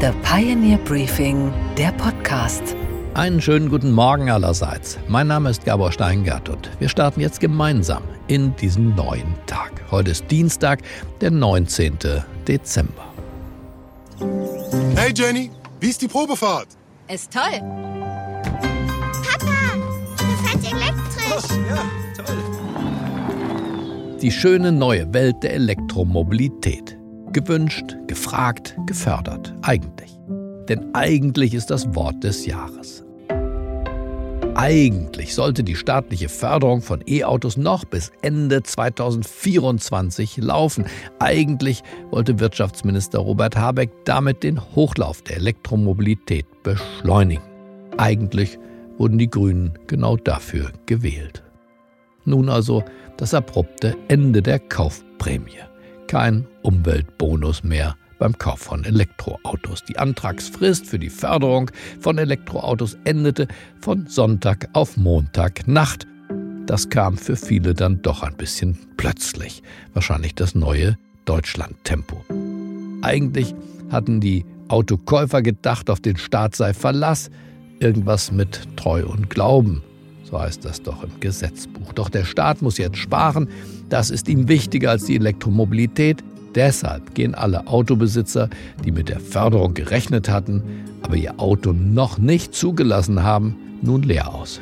The Pioneer Briefing, der Podcast. Einen schönen guten Morgen allerseits. Mein Name ist Gabor Steingart und wir starten jetzt gemeinsam in diesen neuen Tag. Heute ist Dienstag, der 19. Dezember. Hey Jenny, wie ist die Probefahrt? Ist toll. Papa, du fährst elektrisch. Ja, toll. Die schöne neue Welt der Elektromobilität. Gewünscht, gefragt, gefördert. Eigentlich. Denn eigentlich ist das Wort des Jahres. Eigentlich sollte die staatliche Förderung von E-Autos noch bis Ende 2024 laufen. Eigentlich wollte Wirtschaftsminister Robert Habeck damit den Hochlauf der Elektromobilität beschleunigen. Eigentlich wurden die Grünen genau dafür gewählt. Nun also das abrupte Ende der Kaufprämie. Kein Umweltbonus mehr beim Kauf von Elektroautos. Die Antragsfrist für die Förderung von Elektroautos endete von Sonntag auf Montagnacht. Das kam für viele dann doch ein bisschen plötzlich. Wahrscheinlich das neue Deutschland-Tempo. Eigentlich hatten die Autokäufer gedacht, auf den Staat sei Verlass. Irgendwas mit Treu und Glauben. So heißt das doch im Gesetzbuch. Doch der Staat muss jetzt sparen. Das ist ihm wichtiger als die Elektromobilität. Deshalb gehen alle Autobesitzer, die mit der Förderung gerechnet hatten, aber ihr Auto noch nicht zugelassen haben, nun leer aus.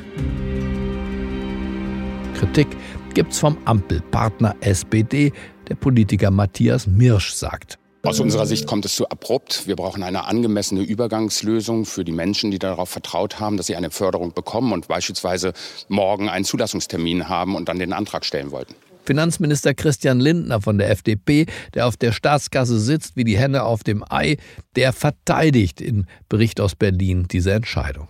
Kritik gibt's vom Ampelpartner SPD. Der Politiker Matthias Mirsch sagt, aus unserer Sicht kommt es zu abrupt. Wir brauchen eine angemessene Übergangslösung für die Menschen, die darauf vertraut haben, dass sie eine Förderung bekommen und beispielsweise morgen einen Zulassungstermin haben und dann den Antrag stellen wollten. Finanzminister Christian Lindner von der FDP, der auf der Staatskasse sitzt wie die Henne auf dem Ei, der verteidigt im Bericht aus Berlin diese Entscheidung.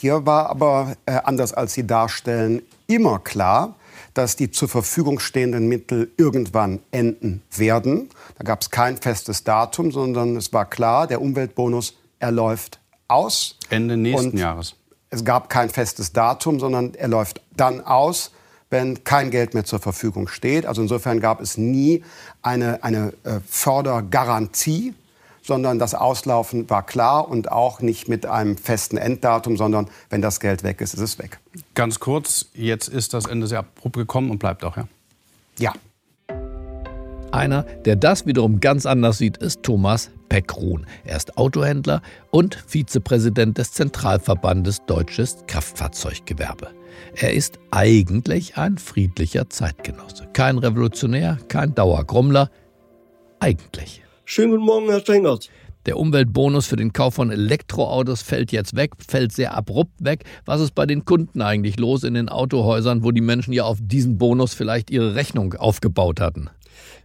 Hier war aber, äh, anders als Sie darstellen, immer klar, dass die zur Verfügung stehenden Mittel irgendwann enden werden. Da gab es kein festes Datum, sondern es war klar, der Umweltbonus er läuft aus. Ende nächsten Jahres. Es gab kein festes Datum, sondern er läuft dann aus, wenn kein Geld mehr zur Verfügung steht. Also insofern gab es nie eine, eine äh, Fördergarantie, sondern das Auslaufen war klar und auch nicht mit einem festen Enddatum, sondern wenn das Geld weg ist, ist es weg. Ganz kurz, jetzt ist das Ende sehr abrupt gekommen und bleibt auch, ja? Ja. Einer, der das wiederum ganz anders sieht, ist Thomas Peckruhn. Er ist Autohändler und Vizepräsident des Zentralverbandes Deutsches Kraftfahrzeuggewerbe. Er ist eigentlich ein friedlicher Zeitgenosse. Kein Revolutionär, kein Dauergrummler. Eigentlich. Schönen guten Morgen, Herr Stengert. Der Umweltbonus für den Kauf von Elektroautos fällt jetzt weg, fällt sehr abrupt weg. Was ist bei den Kunden eigentlich los in den Autohäusern, wo die Menschen ja auf diesen Bonus vielleicht ihre Rechnung aufgebaut hatten?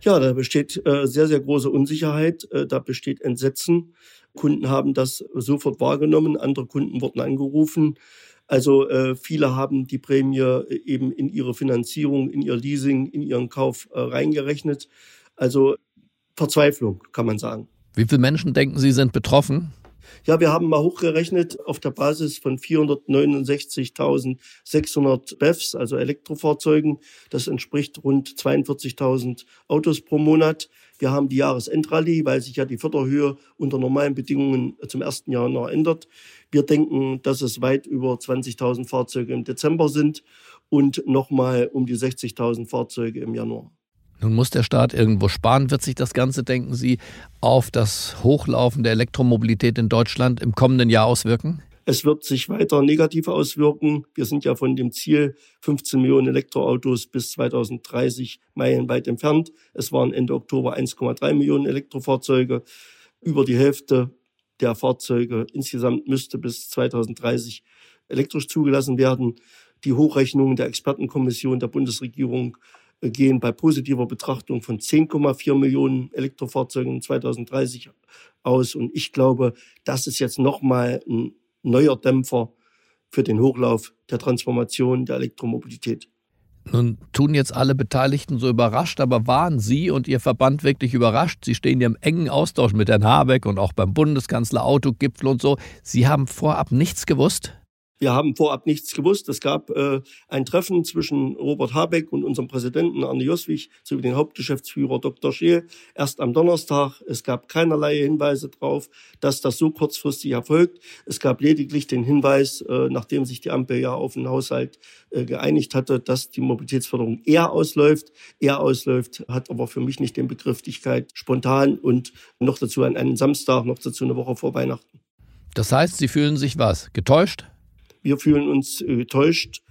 Ja, da besteht äh, sehr, sehr große Unsicherheit, äh, da besteht Entsetzen. Kunden haben das sofort wahrgenommen, andere Kunden wurden angerufen. Also äh, viele haben die Prämie äh, eben in ihre Finanzierung, in ihr Leasing, in ihren Kauf äh, reingerechnet. Also Verzweiflung, kann man sagen. Wie viele Menschen denken Sie sind betroffen? Ja, wir haben mal hochgerechnet auf der Basis von 469.600 BEFs, also Elektrofahrzeugen. Das entspricht rund 42.000 Autos pro Monat. Wir haben die Jahresendrallye, weil sich ja die Förderhöhe unter normalen Bedingungen zum 1. Januar ändert. Wir denken, dass es weit über 20.000 Fahrzeuge im Dezember sind und nochmal um die 60.000 Fahrzeuge im Januar. Nun muss der Staat irgendwo sparen. Wird sich das Ganze, denken Sie, auf das Hochlaufen der Elektromobilität in Deutschland im kommenden Jahr auswirken? Es wird sich weiter negativ auswirken. Wir sind ja von dem Ziel 15 Millionen Elektroautos bis 2030 meilenweit entfernt. Es waren Ende Oktober 1,3 Millionen Elektrofahrzeuge. Über die Hälfte der Fahrzeuge insgesamt müsste bis 2030 elektrisch zugelassen werden. Die Hochrechnungen der Expertenkommission der Bundesregierung gehen bei positiver Betrachtung von 10,4 Millionen Elektrofahrzeugen 2030 aus. Und ich glaube, das ist jetzt nochmal ein neuer Dämpfer für den Hochlauf der Transformation der Elektromobilität. Nun tun jetzt alle Beteiligten so überrascht, aber waren Sie und Ihr Verband wirklich überrascht? Sie stehen ja im engen Austausch mit Herrn Habeck und auch beim Bundeskanzler Autogipfel und so. Sie haben vorab nichts gewusst? Wir haben vorab nichts gewusst. Es gab äh, ein Treffen zwischen Robert Habeck und unserem Präsidenten Arne Joswig sowie dem Hauptgeschäftsführer Dr. Scheel erst am Donnerstag. Es gab keinerlei Hinweise darauf, dass das so kurzfristig erfolgt. Es gab lediglich den Hinweis, äh, nachdem sich die Ampel ja auf den Haushalt äh, geeinigt hatte, dass die Mobilitätsförderung eher ausläuft. Eher ausläuft, hat aber für mich nicht den Begrifflichkeit spontan und noch dazu an einem Samstag, noch dazu eine Woche vor Weihnachten. Das heißt, Sie fühlen sich was? Getäuscht? Wir fühlen uns äh, getäuscht.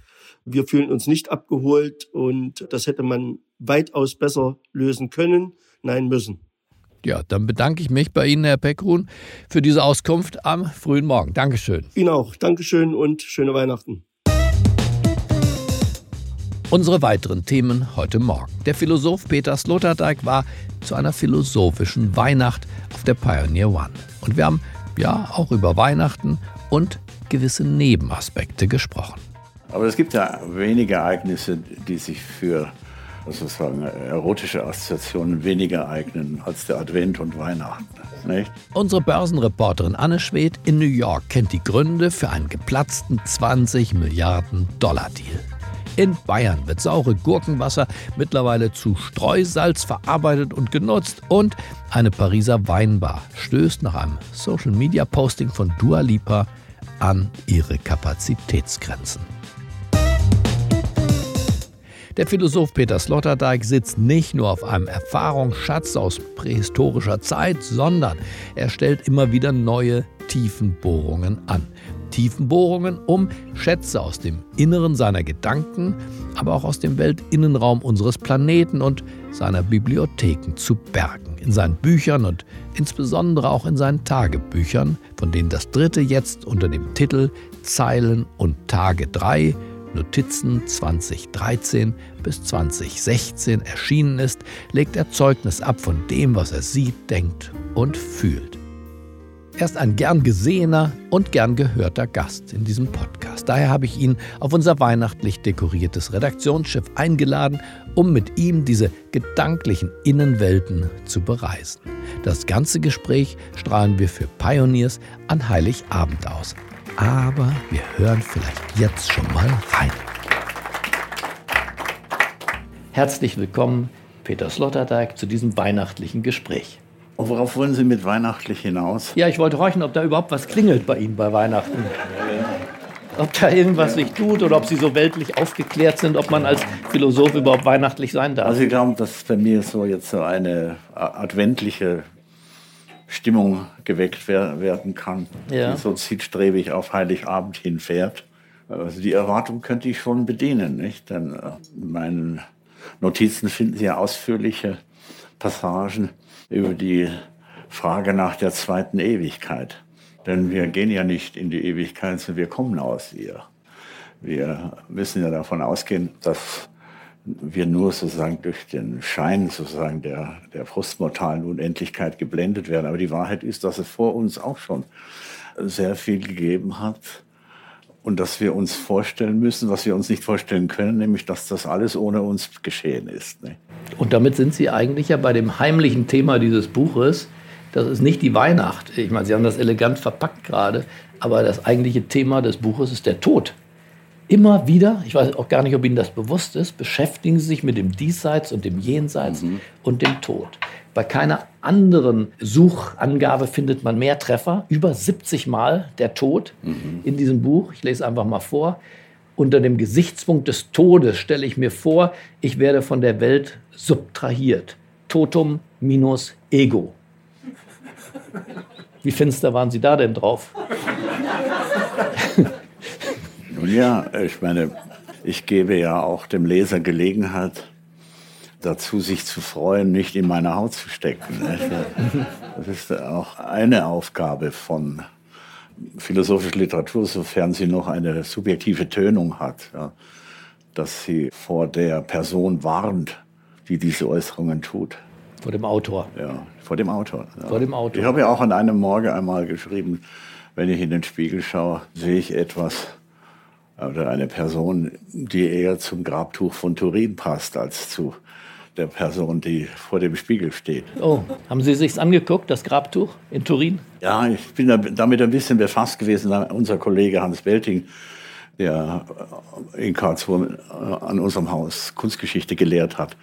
Wir fühlen uns nicht abgeholt und das hätte man weitaus besser lösen können, nein müssen. Ja, dann bedanke ich mich bei Ihnen, Herr Peckrun, für diese Auskunft am frühen Morgen. Dankeschön. Ihnen auch. Dankeschön und schöne Weihnachten. Unsere weiteren Themen heute Morgen. Der Philosoph Peter Sloterdijk war zu einer philosophischen Weihnacht auf der Pioneer One. Und wir haben ja auch über Weihnachten und gewisse Nebenaspekte gesprochen. Aber es gibt ja wenige Ereignisse, die sich für sozusagen erotische Assoziationen weniger eignen als der Advent und Weihnachten. Nicht? Unsere Börsenreporterin Anne Schwedt in New York kennt die Gründe für einen geplatzten 20 Milliarden Dollar Deal. In Bayern wird saure Gurkenwasser mittlerweile zu Streusalz verarbeitet und genutzt und eine Pariser Weinbar stößt nach einem Social-Media-Posting von Dua Lipa an ihre Kapazitätsgrenzen. Der Philosoph Peter Sloterdijk sitzt nicht nur auf einem Erfahrungsschatz aus prähistorischer Zeit, sondern er stellt immer wieder neue Tiefenbohrungen an. Tiefenbohrungen, um Schätze aus dem Inneren seiner Gedanken, aber auch aus dem Weltinnenraum unseres Planeten und seiner Bibliotheken zu bergen. In seinen Büchern und insbesondere auch in seinen Tagebüchern, von denen das dritte jetzt unter dem Titel Zeilen und Tage 3 Notizen 2013 bis 2016 erschienen ist, legt er Zeugnis ab von dem, was er sieht, denkt und fühlt. Er ist ein gern gesehener und gern gehörter Gast in diesem Podcast. Daher habe ich ihn auf unser weihnachtlich dekoriertes Redaktionsschiff eingeladen, um mit ihm diese gedanklichen Innenwelten zu bereisen. Das ganze Gespräch strahlen wir für Pioneers an Heiligabend aus. Aber wir hören vielleicht jetzt schon mal rein. Herzlich willkommen, Peter Sloterdijk, zu diesem weihnachtlichen Gespräch. Und worauf wollen Sie mit weihnachtlich hinaus? Ja, ich wollte horchen, ob da überhaupt was klingelt bei Ihnen bei Weihnachten. Ob da irgendwas sich tut oder ob Sie so weltlich aufgeklärt sind, ob man als Philosoph überhaupt weihnachtlich sein darf. Also ich glaube, dass bei mir so jetzt so eine adventliche Stimmung geweckt werden kann, ja. die so zielstrebig auf Heiligabend hinfährt. Also die Erwartung könnte ich schon bedienen, nicht? Denn äh, in meinen Notizen finden Sie ja ausführliche Passagen über die Frage nach der zweiten Ewigkeit. Denn wir gehen ja nicht in die Ewigkeit, sondern wir kommen aus ihr. Wir müssen ja davon ausgehen, dass wir nur sozusagen durch den Schein sozusagen der, der frustmortalen Unendlichkeit geblendet werden. Aber die Wahrheit ist, dass es vor uns auch schon sehr viel gegeben hat und dass wir uns vorstellen müssen, was wir uns nicht vorstellen können, nämlich dass das alles ohne uns geschehen ist. Ne? Und damit sind Sie eigentlich ja bei dem heimlichen Thema dieses Buches. Das ist nicht die Weihnacht. Ich meine, Sie haben das elegant verpackt gerade, aber das eigentliche Thema des Buches ist der Tod. Immer wieder, ich weiß auch gar nicht, ob Ihnen das bewusst ist, beschäftigen Sie sich mit dem Diesseits und dem Jenseits mhm. und dem Tod. Bei keiner anderen Suchangabe findet man mehr Treffer. Über 70 Mal der Tod mhm. in diesem Buch. Ich lese einfach mal vor. Unter dem Gesichtspunkt des Todes stelle ich mir vor, ich werde von der Welt subtrahiert. Totum minus Ego. Wie finster waren Sie da denn drauf? Nun ja, ich meine, ich gebe ja auch dem Leser Gelegenheit dazu, sich zu freuen, nicht in meine Haut zu stecken. Das ist auch eine Aufgabe von philosophische Literatur, sofern sie noch eine subjektive Tönung hat, dass sie vor der Person warnt, die diese Äußerungen tut. Vor dem Autor. Ja, vor dem Autor. Ja. Vor dem Autor. Ich habe ja auch an einem Morgen einmal geschrieben, wenn ich in den Spiegel schaue, sehe ich etwas oder eine Person, die eher zum Grabtuch von Turin passt als zu der Person, die vor dem Spiegel steht. Oh, haben Sie sich's angeguckt, das Grabtuch in Turin? Ja, ich bin damit ein bisschen befasst gewesen. Unser Kollege Hans Belting, der in Karlsruhe an unserem Haus Kunstgeschichte gelehrt hat,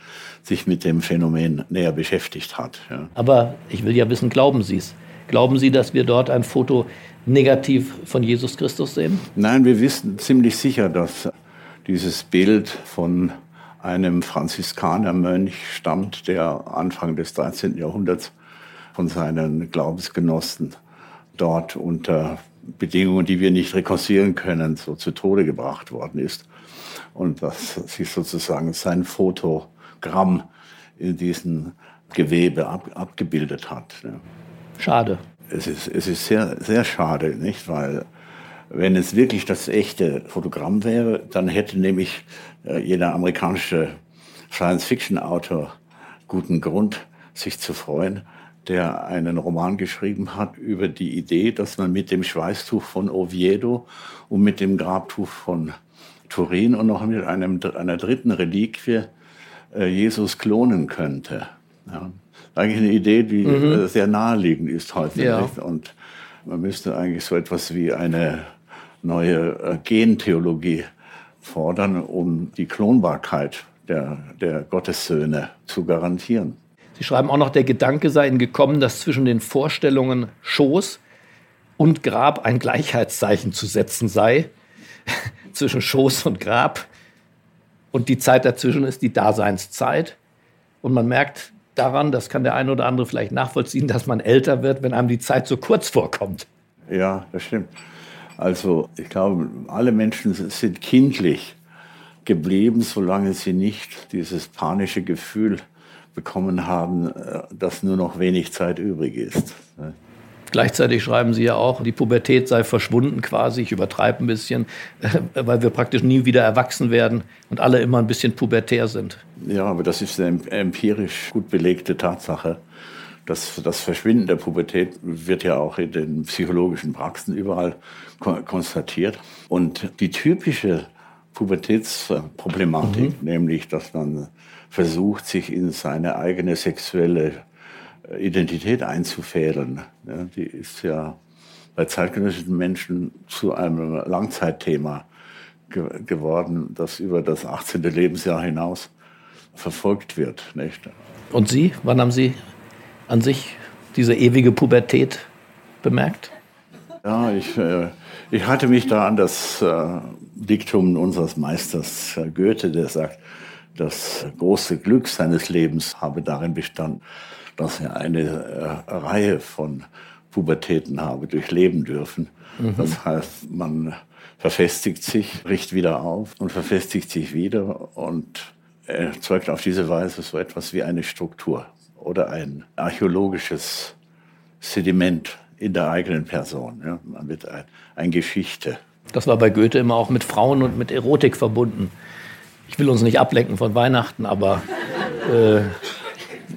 sich mit dem Phänomen näher beschäftigt hat. Ja. Aber ich will ja wissen, glauben Sie es? Glauben Sie, dass wir dort ein Foto negativ von Jesus Christus sehen? Nein, wir wissen ziemlich sicher, dass dieses Bild von einem Franziskanermönch stammt, der Anfang des 13. Jahrhunderts von seinen Glaubensgenossen dort unter Bedingungen, die wir nicht rekonstruieren können, so zu Tode gebracht worden ist. Und dass sich sozusagen sein Fotogramm in diesem Gewebe ab, abgebildet hat. Schade. Es ist, es ist sehr, sehr schade, nicht? Weil wenn es wirklich das echte Fotogramm wäre, dann hätte nämlich äh, jeder amerikanische Science-Fiction-Autor guten Grund, sich zu freuen, der einen Roman geschrieben hat über die Idee, dass man mit dem Schweißtuch von Oviedo und mit dem Grabtuch von Turin und noch mit einem, einer dritten Reliquie äh, Jesus klonen könnte. Ja. Eigentlich eine Idee, die mhm. Äh, sehr naheliegend ist heute. Ja. Und man müsste eigentlich so etwas wie eine neue äh, Gentheologie fordern, um die Klonbarkeit der, der Gottessöhne zu garantieren. Sie schreiben auch noch, der Gedanke sei Ihnen gekommen, dass zwischen den Vorstellungen Schoß und Grab ein Gleichheitszeichen zu setzen sei. zwischen Schoß und Grab. Und die Zeit dazwischen ist die Daseinszeit. Und man merkt daran, das kann der eine oder andere vielleicht nachvollziehen, dass man älter wird, wenn einem die Zeit so kurz vorkommt. Ja, das stimmt. Also ich glaube, alle Menschen sind kindlich geblieben, solange sie nicht dieses panische Gefühl bekommen haben, äh, dass nur noch wenig Zeit übrig ist. Gleichzeitig schreiben Sie ja auch, die Pubertät sei verschwunden quasi. Ich übertreibe ein bisschen, äh, weil wir praktisch nie wieder erwachsen werden und alle immer ein bisschen pubertär sind. Ja, aber das ist eine empirisch gut belegte Tatsache. Das, das Verschwinden der Pubertät wird ja auch in den psychologischen Praxen überall konstatiert. Und die typische Pubertätsproblematik, mhm. nämlich dass man versucht, sich in seine eigene sexuelle äh, Identität einzufädeln, ja, die ist ja bei zeitgenössischen Menschen zu einem Langzeitthema ge geworden, das über das 18. Lebensjahr hinaus verfolgt wird. Nicht? Und Sie, wann haben Sie an sich diese ewige Pubertät bemerkt? Ja, ich, äh, ich hatte mich da an das äh, Diktum unseres Meisters Goethe, der sagt, das große Glück seines Lebens habe darin bestanden, dass er eine äh, Reihe von Pubertäten habe durchleben dürfen. Mhm. Das heißt, man verfestigt sich, bricht wieder auf und verfestigt sich wieder und erzeugt auf diese Weise so etwas wie eine Struktur oder ein archäologisches Sediment in der eigenen Person. Ja? Man wird ein, ein Geschichte. Das war bei Goethe immer auch mit Frauen und mit Erotik verbunden. Ich will uns nicht ablenken von Weihnachten, aber. Äh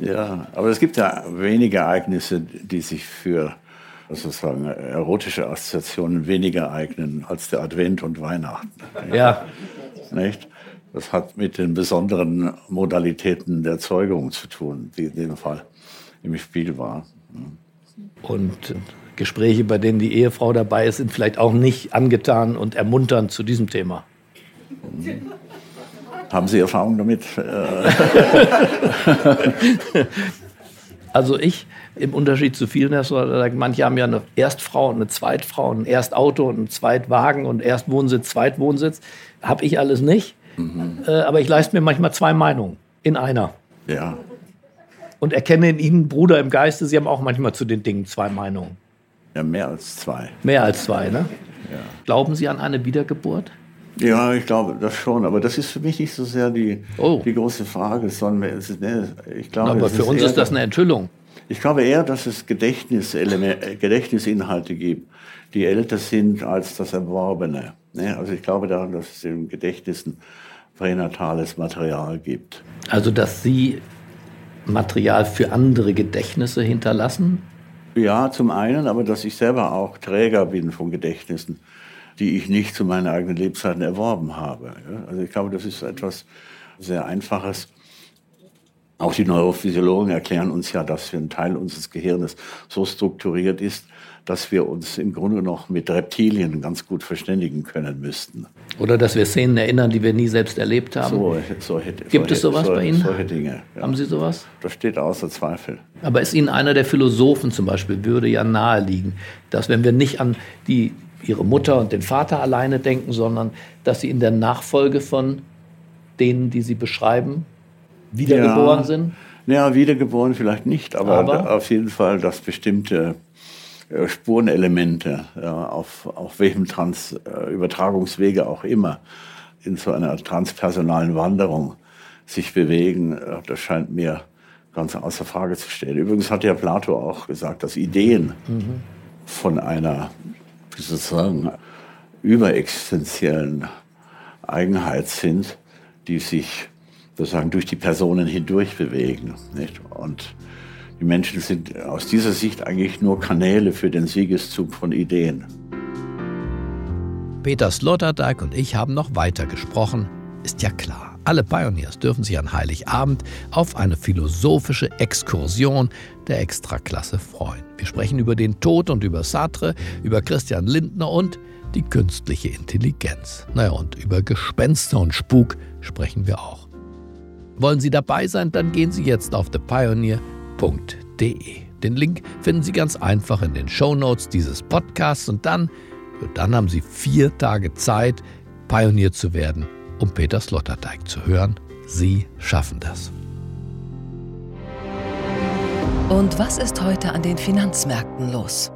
ja, aber es gibt ja wenige Ereignisse, die sich für sozusagen erotische Assoziationen weniger eignen als der Advent und Weihnachten. Ja. Nicht? Das hat mit den besonderen Modalitäten der Zeugung zu tun, die in dem Fall im Spiel war. Und Gespräche, bei denen die Ehefrau dabei ist, sind vielleicht auch nicht angetan und ermunternd zu diesem Thema. Haben Sie Erfahrung damit? also ich, im Unterschied zu vielen, manche haben ja eine Erstfrau und eine Zweitfrau, ein Erstauto und einen Zweitwagen und Erstwohnsitz, Zweitwohnsitz. Habe ich alles nicht. Mhm. Äh, aber ich leiste mir manchmal zwei Meinungen in einer. Ja. Und erkenne in Ihnen Bruder im Geiste, Sie haben auch manchmal zu den Dingen zwei Meinungen. Ja, mehr als zwei. Mehr als zwei, ne? Ja. Glauben Sie an eine Wiedergeburt? Ja, ich glaube das schon. Aber das ist für mich nicht so sehr die, oh. die große Frage, sondern ne, ich glaube, aber für ist uns ist das eine Enthüllung. Ich glaube eher, dass es Gedächtnis Gedächtnisinhalte gibt, die älter sind als das Erworbene. Ne? Also ich glaube daran, dass es in Gedächtnissen pränatales Material gibt. Also dass Sie Material für andere Gedächtnisse hinterlassen? Ja, zum einen, aber dass ich selber auch Träger bin von Gedächtnissen, die ich nicht zu meinen eigenen Lebzeiten erworben habe. Also ich glaube, das ist etwas sehr Einfaches. Auch die Neurophysiologen erklären uns ja, dass ein Teil unseres Gehirnes so strukturiert ist, dass wir uns im Grunde noch mit Reptilien ganz gut verständigen können müssten. Oder dass wir Szenen erinnern, die wir nie selbst erlebt haben. So, so hätte, Gibt so es sowas so, bei Ihnen? Solche Dinge. Ja. Haben Sie sowas? Das steht außer Zweifel. Aber ist Ihnen einer der Philosophen zum Beispiel, würde ja naheliegen, dass wenn wir nicht an die, Ihre Mutter und den Vater alleine denken, sondern dass Sie in der Nachfolge von denen, die Sie beschreiben, wiedergeboren ja. sind? Ja, wiedergeboren vielleicht nicht, aber, Aber? auf jeden Fall, dass bestimmte äh, Spurenelemente, auf, auf welchem Trans, äh, Übertragungswege auch immer, in so einer transpersonalen Wanderung sich bewegen, äh, das scheint mir ganz außer Frage zu stellen. Übrigens hat ja Plato auch gesagt, dass Ideen Mhm. von einer, wie soll ich sagen, überexistenziellen Eigenheit sind, die sich sozusagen durch die Personen hindurch bewegen. Nicht? Und die Menschen sind aus dieser Sicht eigentlich nur Kanäle für den Siegeszug von Ideen. Peter Sloterdijk und ich haben noch weiter gesprochen. Ist ja klar, alle Pioneers dürfen sich an Heiligabend auf eine philosophische Exkursion der Extraklasse freuen. Wir sprechen über den Tod und über Sartre, über Christian Lindner und die künstliche Intelligenz. Naja, und über Gespenster und Spuk sprechen wir auch. Wollen Sie dabei sein, dann gehen Sie jetzt auf thepioneer.de. Den Link finden Sie ganz einfach in den Shownotes dieses Podcasts und dann, dann haben Sie vier Tage Zeit, Pionier zu werden, um Peter Sloterdijk zu hören. Sie schaffen das. Und was ist heute an den Finanzmärkten los?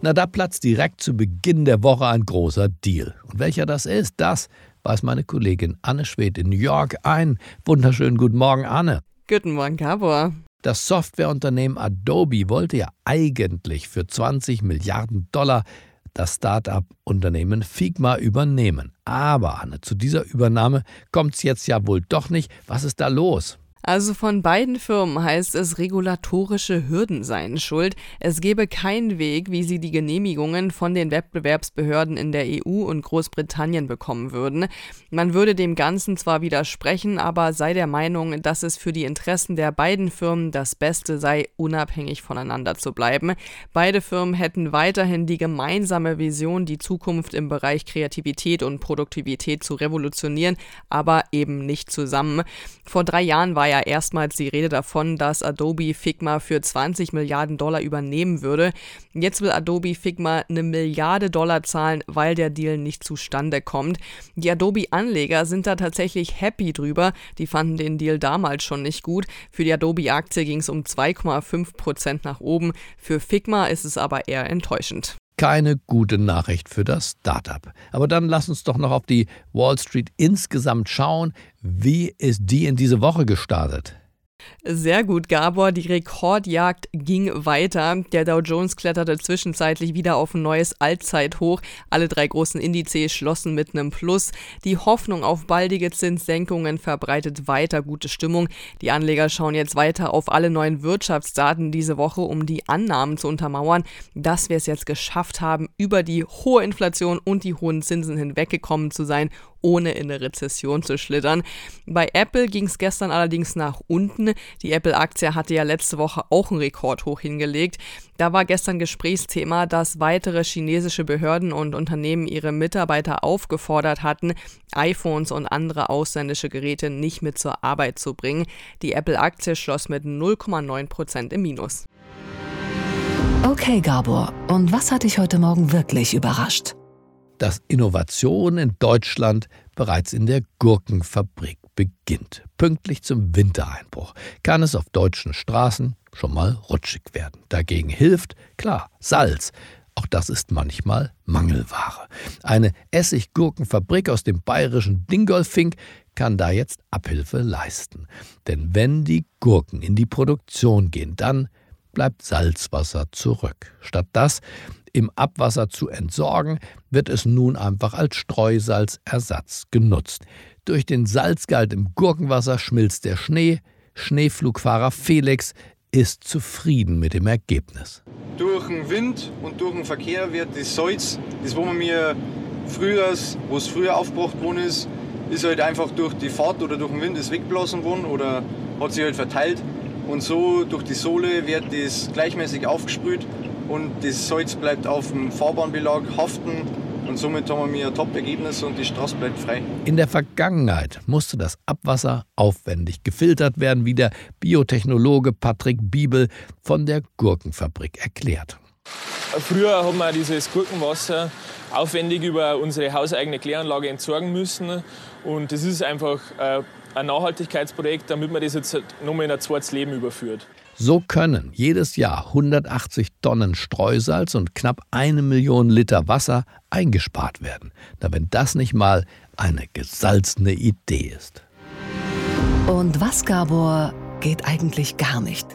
Na, da platzt direkt zu Beginn der Woche ein großer Deal. Und welcher das ist, das weiß meine Kollegin Anne Schwedt in New York ein. Wunderschönen guten Morgen, Anne. Guten Morgen, Gabor. Das Softwareunternehmen Adobe wollte ja eigentlich für 20 Milliarden Dollar das Start-up-Unternehmen Figma übernehmen. Aber Anne, zu dieser Übernahme kommt es jetzt ja wohl doch nicht. Was ist da los? Also von beiden Firmen heißt es, regulatorische Hürden seien schuld. Es gebe keinen Weg, wie sie die Genehmigungen von den Wettbewerbsbehörden in der EU und Großbritannien bekommen würden. Man würde dem Ganzen zwar widersprechen, aber sei der Meinung, dass es für die Interessen der beiden Firmen das Beste sei, unabhängig voneinander zu bleiben. Beide Firmen hätten weiterhin die gemeinsame Vision, die Zukunft im Bereich Kreativität und Produktivität zu revolutionieren, aber eben nicht zusammen. Vor drei Jahren war ja erstmals die Rede davon, dass Adobe Figma für 20 Milliarden Dollar übernehmen würde. Jetzt will Adobe Figma eine Milliarde Dollar zahlen, weil der Deal nicht zustande kommt. Die Adobe-Anleger sind da tatsächlich happy drüber. Die fanden den Deal damals schon nicht gut. Für die Adobe-Aktie ging es um 2,5 Prozent nach oben. Für Figma ist es aber eher enttäuschend keine gute Nachricht für das Startup. Aber dann lass uns doch noch auf die Wall Street insgesamt schauen. Wie ist die in diese Woche gestartet? Sehr gut, Gabor. Die Rekordjagd ging weiter. Der Dow Jones kletterte zwischenzeitlich wieder auf ein neues Allzeithoch. Alle drei großen Indizes schlossen mit einem Plus. Die Hoffnung auf baldige Zinssenkungen verbreitet weiter gute Stimmung. Die Anleger schauen jetzt weiter auf alle neuen Wirtschaftsdaten diese Woche, um die Annahmen zu untermauern, dass wir es jetzt geschafft haben, über die hohe Inflation und die hohen Zinsen hinweggekommen zu sein ohne in eine Rezession zu schlittern. Bei Apple ging es gestern allerdings nach unten. Die Apple-Aktie hatte ja letzte Woche auch einen Rekordhoch hingelegt. Da war gestern Gesprächsthema, dass weitere chinesische Behörden und Unternehmen ihre Mitarbeiter aufgefordert hatten, iPhones und andere ausländische Geräte nicht mit zur Arbeit zu bringen. Die Apple-Aktie schloss mit 0,9 Prozent im Minus. Okay, Gabor, und was hat dich heute Morgen wirklich überrascht? Dass Innovation in Deutschland bereits in der Gurkenfabrik beginnt. Pünktlich zum Wintereinbruch kann es auf deutschen Straßen schon mal rutschig werden. Dagegen hilft, klar, Salz. Auch das ist manchmal Mangelware. Eine Essiggurkenfabrik aus dem bayerischen Dingolfing kann da jetzt Abhilfe leisten. Denn wenn die Gurken in die Produktion gehen, dann bleibt Salzwasser zurück. Statt das im Abwasser zu entsorgen, wird es nun einfach als Streusalzersatz genutzt. Durch den Salzgehalt im Gurkenwasser schmilzt der Schnee. Schneeflugfahrer Felix ist zufrieden mit dem Ergebnis. Durch den Wind und durch den Verkehr wird das Salz, das wo man mir früher, wo es früher aufgebracht worden ist, ist halt einfach durch die Fahrt oder durch den Wind ist weggeblasen worden oder hat sich halt verteilt und so durch die Sohle wird das gleichmäßig aufgesprüht und das Salz bleibt auf dem Fahrbahnbelag haften und somit haben wir ein Top-Ergebnis und die Straße bleibt frei. In der Vergangenheit musste das Abwasser aufwendig gefiltert werden, wie der Biotechnologe Patrick Biebel von der Gurkenfabrik erklärt. Früher haben wir dieses Gurkenwasser aufwendig über unsere hauseigene Kläranlage entsorgen müssen. Und das ist einfach äh, ein Nachhaltigkeitsprojekt, damit man das jetzt nochmal in ein zweites Leben überführt. So können jedes Jahr 180 Tonnen Streusalz und knapp eine Million Liter Wasser eingespart werden. Na, wenn das nicht mal eine gesalzene Idee ist. Und was, Gabor, geht eigentlich gar nicht?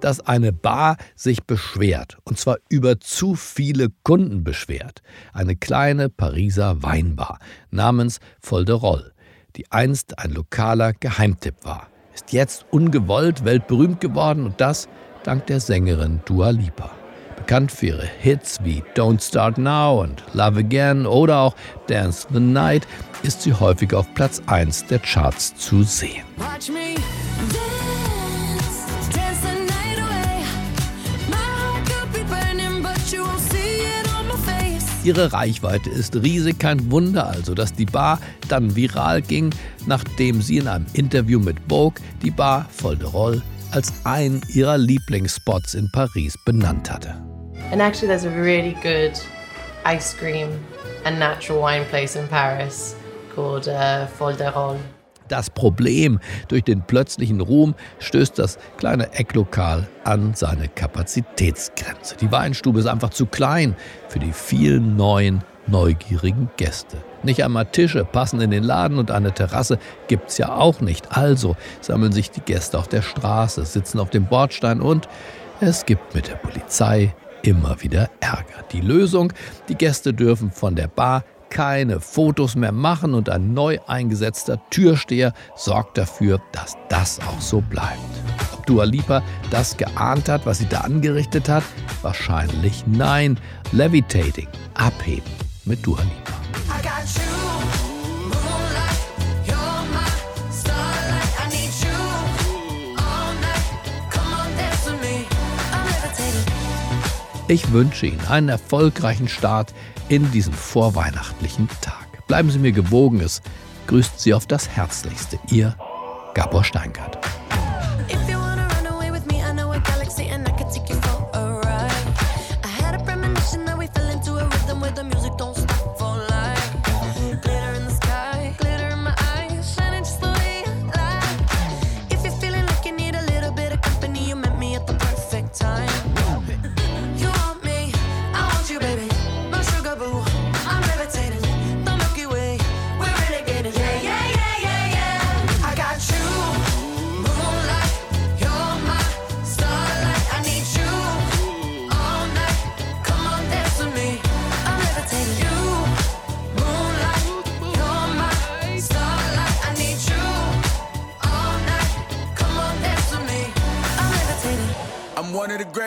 Dass eine Bar sich beschwert, und zwar über zu viele Kunden beschwert. Eine kleine Pariser Weinbar namens Folderol, die einst ein lokaler Geheimtipp war, ist jetzt ungewollt weltberühmt geworden und das dank der Sängerin Dua Lipa. Bekannt für ihre Hits wie Don't Start Now und Love Again oder auch Dance the Night ist sie häufig auf Platz 1 der Charts zu sehen. Ihre Reichweite ist riesig, kein Wunder also, dass die Bar dann viral ging, nachdem sie in einem Interview mit Vogue die Bar Folderol als einen ihrer Lieblingsspots in Paris benannt hatte. And actually there's a really good ice cream and natural wine place in Paris called uh, Folderol. Das Problem, durch den plötzlichen Ruhm stößt das kleine Ecklokal an seine Kapazitätsgrenze. Die Weinstube ist einfach zu klein für die vielen neuen, neugierigen Gäste. Nicht einmal Tische passen in den Laden und eine Terrasse gibt's ja auch nicht. Also sammeln sich die Gäste auf der Straße, sitzen auf dem Bordstein und es gibt mit der Polizei immer wieder Ärger. Die Lösung, die Gäste dürfen von der Bar keine Fotos mehr machen und ein neu eingesetzter Türsteher sorgt dafür, dass das auch so bleibt. Ob Dua Lipa das geahnt hat, was sie da angerichtet hat? Wahrscheinlich nein. Levitating, abheben mit Dua Lipa. Ich wünsche Ihnen einen erfolgreichen Start in diesen vorweihnachtlichen Tag. Bleiben Sie mir gewogen, es grüßt Sie auf das Herzlichste. Ihr Gabor Steingart.